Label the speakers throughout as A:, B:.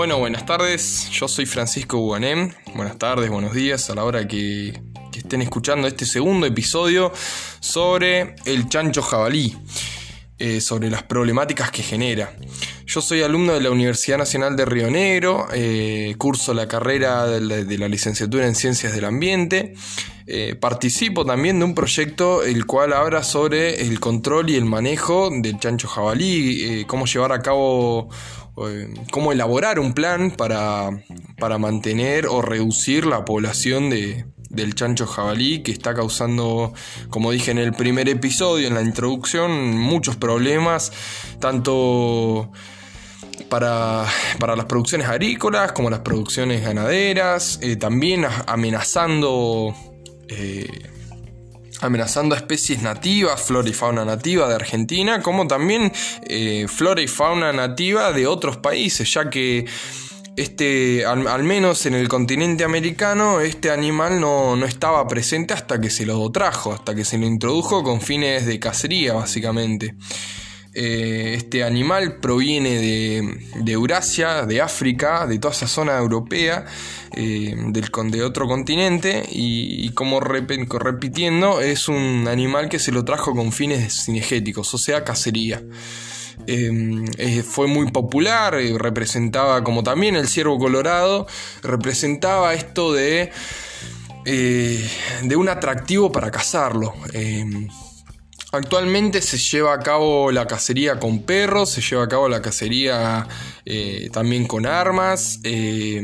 A: Bueno, buenas tardes, yo soy Francisco Buanem. Buenas tardes, buenos días a la hora que, que estén escuchando este segundo episodio sobre el chancho jabalí, eh, sobre las problemáticas que genera. Yo soy alumno de la Universidad Nacional de Río Negro, eh, curso la carrera de la, licenciatura en Ciencias del Ambiente. Eh, participo también de un proyecto el cual habla sobre el control y el manejo del chancho jabalí, cómo llevar a cabo cómo elaborar un plan para, para, mantener o reducir la población de, del chancho jabalí que está causando, como dije en el primer episodio, en la introducción, muchos problemas, tanto para, para las producciones agrícolas como las producciones ganaderas, eh, también amenazando... Eh, amenazando a especies nativas, flora y fauna nativa de Argentina, como también eh, flora y fauna nativa de otros países, ya que este, al, menos en el continente americano, este animal no, no, estaba presente hasta que se lo trajo, hasta que se lo introdujo con fines de cacería, básicamente. Eh, este animal proviene de, de, Eurasia, de África, de toda esa zona europea, eh, del, de otro continente, y, como rep repitiendo, es un animal que se lo trajo con fines cinegéticos, o sea, cacería. Eh, fue muy popular, eh, representaba, como también el ciervo colorado, representaba esto de, eh, de un atractivo para cazarlo. Actualmente se lleva a cabo la cacería con perros, se lleva a cabo la cacería también con armas, eh,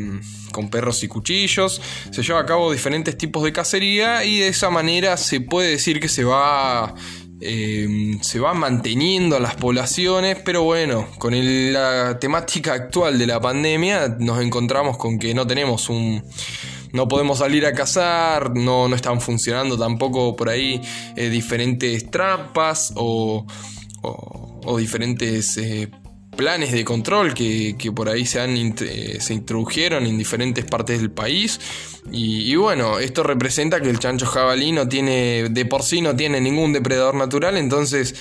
A: con perros y cuchillos, se lleva a cabo diferentes tipos de cacería y de esa manera se puede decir que se va eh, se van manteniendo las poblaciones, pero bueno, con el, la temática actual de la pandemia nos encontramos con que no tenemos un... No podemos salir a cazar, no, no están funcionando tampoco por ahí eh, diferentes trampas o, o, o diferentes eh, planes de control que, que por ahí se, han, eh, se introdujeron en diferentes partes del país. Y, bueno, esto representa que el chancho jabalí no tiene, de por sí no tiene ningún depredador natural, entonces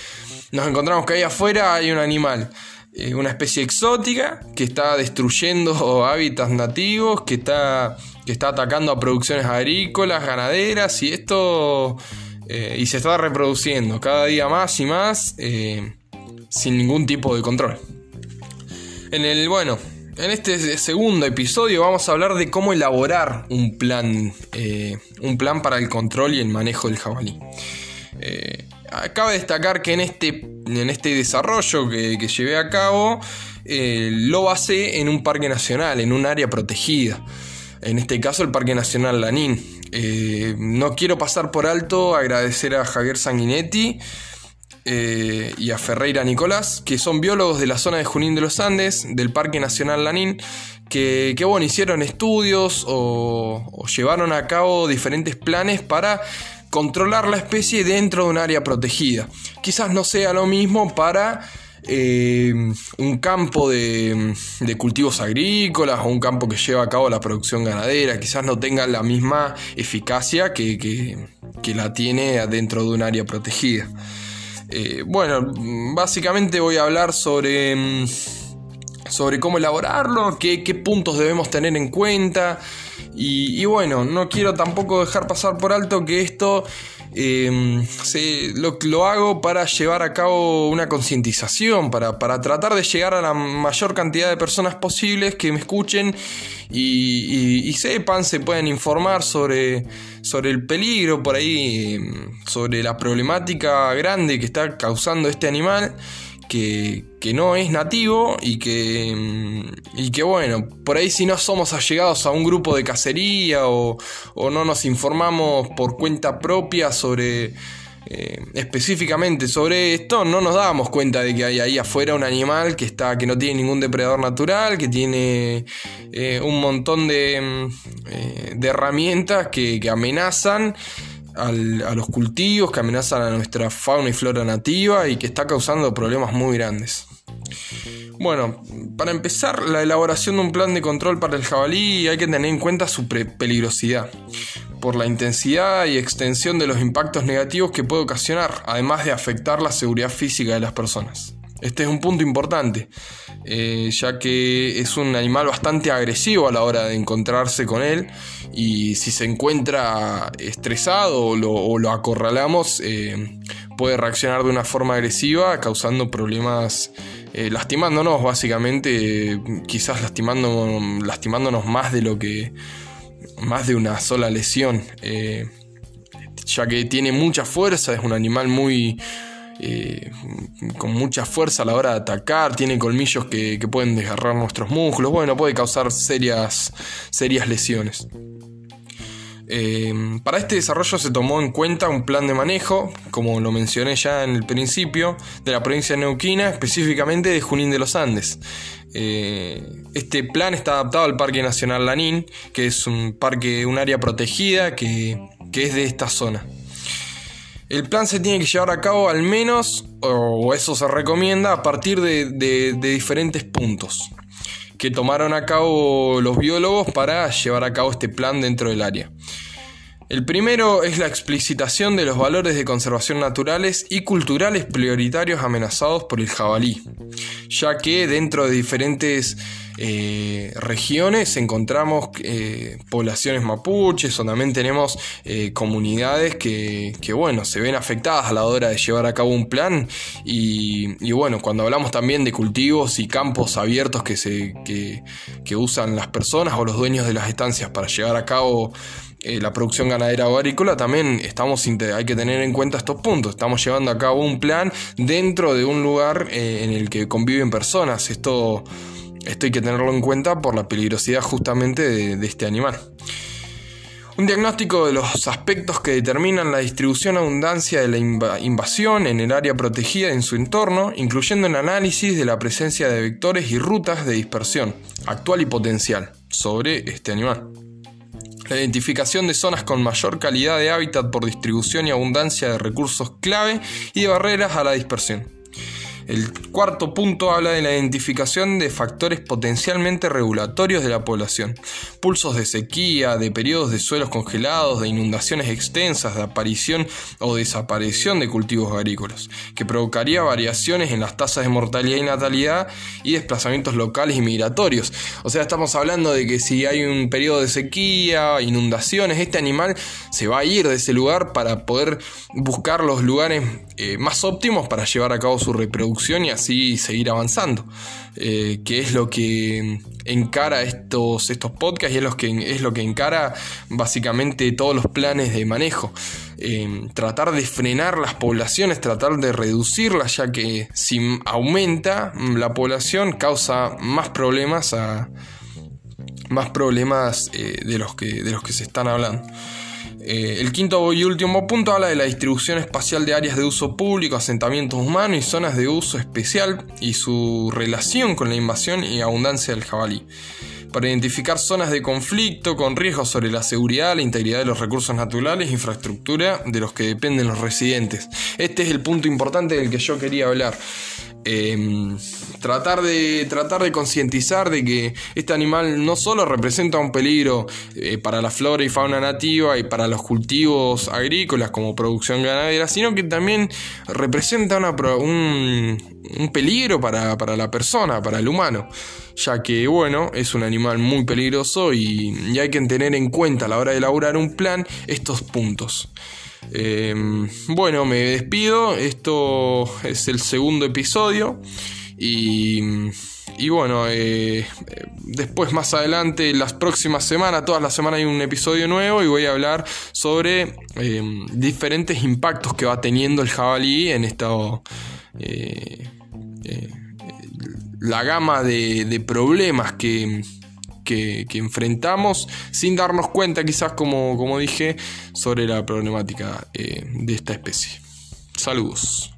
A: nos encontramos que ahí afuera hay un animal. Eh, una especie exótica que está destruyendo hábitats nativos, que está, que está atacando a producciones agrícolas, ganaderas, y esto eh, y se está reproduciendo cada día más y más sin ningún tipo de control. En el, bueno, en este segundo episodio vamos a hablar de cómo elaborar un plan, eh, un plan para el control y el manejo del jabalí. Eh, Cabe destacar que en este, en este desarrollo que, que llevé a cabo eh, lo basé en un parque nacional, en un área protegida. En este caso el Parque Nacional Lanín. Eh, no quiero pasar por alto agradecer a Javier Sanguinetti eh, y a Ferreira Nicolás, que son biólogos de la zona de Junín de los Andes, del Parque Nacional Lanín, que, que bueno, hicieron estudios o, llevaron a cabo diferentes planes para controlar la especie dentro de un área protegida. Quizás no sea lo mismo para eh, un campo de, cultivos agrícolas o un campo que lleva a cabo la producción ganadera. Quizás no tenga la misma eficacia que, que la tiene dentro de un área protegida. Eh, bueno, básicamente voy a hablar sobre, sobre cómo elaborarlo, qué, qué puntos debemos tener en cuenta. Y, bueno, no quiero tampoco dejar pasar por alto que esto se, lo, lo, hago para llevar a cabo una concientización, para, para, tratar de llegar a la mayor cantidad de personas posibles que me escuchen y, y, sepan, se pueden informar sobre, sobre el peligro por ahí, sobre la problemática grande que está causando este animal que, que, no es nativo y que, y que bueno, por ahí si no somos allegados a un grupo de cacería o, o no nos informamos por cuenta propia sobre eh, específicamente sobre esto, no nos damos cuenta de que hay ahí afuera un animal que está que no tiene ningún depredador natural, que tiene eh, un montón de, eh, de herramientas que, que amenazan a los cultivos, que amenazan a nuestra fauna y flora nativa y que está causando problemas muy grandes. Bueno, para empezar, la elaboración de un plan de control para el jabalí hay que tener en cuenta su peligrosidad, por la intensidad y extensión de los impactos negativos que puede ocasionar, además de afectar la seguridad física de las personas. Este es un punto importante, eh, ya que es un animal bastante agresivo a la hora de encontrarse con él y si se encuentra estresado o lo, acorralamos, eh, puede reaccionar de una forma agresiva causando problemas, eh, lastimándonos básicamente, quizás lastimándonos, lastimándonos más de lo que, más de una sola lesión, ya que tiene mucha fuerza, es un animal muy eh, con mucha fuerza a la hora de atacar, tiene colmillos que, pueden desgarrar nuestros músculos, bueno, puede causar serias, serias lesiones. Eh, para este desarrollo se tomó en cuenta un plan de manejo, como lo mencioné ya en el principio, de la provincia de Neuquina, específicamente de Junín de los Andes. Eh, este plan está adaptado al Parque Nacional Lanín, que es un parque, un área protegida que, que es de esta zona. El plan se tiene que llevar a cabo al menos, o eso se recomienda, a partir de, diferentes puntos que tomaron a cabo los biólogos para llevar a cabo este plan dentro del área. El primero es la explicitación de los valores de conservación naturales y culturales prioritarios amenazados por el jabalí, ya que dentro de diferentes eh, regiones encontramos eh, poblaciones mapuches o también tenemos eh, comunidades que, bueno, se ven afectadas a la hora de llevar a cabo un plan y, bueno, cuando hablamos también de cultivos y campos abiertos que, se, que, usan las personas o los dueños de las estancias para llevar a cabo la producción ganadera o agrícola, también estamos, hay que tener en cuenta estos puntos. Estamos llevando a cabo un plan dentro de un lugar en el que conviven personas. Esto esto hay que tenerlo en cuenta por la peligrosidad justamente de, este animal. Un diagnóstico de los aspectos que determinan la distribución abundancia de la invasión en el área protegida en su entorno, incluyendo el análisis de la presencia de vectores y rutas de dispersión, actual y potencial, sobre este animal. La identificación de zonas con mayor calidad de hábitat por distribución y abundancia de recursos clave y de barreras a la dispersión. El cuarto punto habla de la identificación de factores potencialmente regulatorios de la población, pulsos de sequía, de periodos de suelos congelados, de inundaciones extensas, de aparición o desaparición de cultivos agrícolas, que provocaría variaciones en las tasas de mortalidad y natalidad y desplazamientos locales y migratorios. O sea, estamos hablando de que si hay un periodo de sequía, inundaciones, este animal se va a ir de ese lugar para poder buscar los lugares eh, más óptimos para llevar a cabo su reproducción y así seguir avanzando. Eh, que es lo que encara estos, estos podcasts y es lo, que, es lo que encara básicamente todos los planes de manejo. Eh, tratar de frenar las poblaciones, tratar de reducirlas, ya que si aumenta la población causa más problemas a, más problemas eh, de, los que, de los que se están hablando. Eh, el quinto y último punto habla de la distribución espacial de áreas de uso público, asentamientos humanos y zonas de uso especial y su relación con la invasión y abundancia del jabalí. Para identificar zonas de conflicto con riesgos sobre la seguridad, la integridad de los recursos naturales infraestructura de los que dependen los residentes. Este es el punto importante del que yo quería hablar. Em, tratar de, tratar de concientizar de que este animal no solo representa un peligro eh, para la flora y fauna nativa y para los cultivos agrícolas como producción ganadera, sino que también representa un, peligro para, la persona, para el humano, ya que, bueno, es un animal muy peligroso y, y hay que tener en cuenta a la hora de elaborar un plan estos puntos. Em, bueno, me despido. Esto es el segundo episodio. Y, bueno, eh, después más adelante, las próximas semanas, todas las semanas hay un episodio nuevo y voy a hablar sobre em, diferentes impactos que va teniendo el jabalí en esta... Eh, eh, la gama de problemas que, que, enfrentamos sin darnos cuenta quizás como, como dije sobre la problemática eh, de esta especie. Saludos.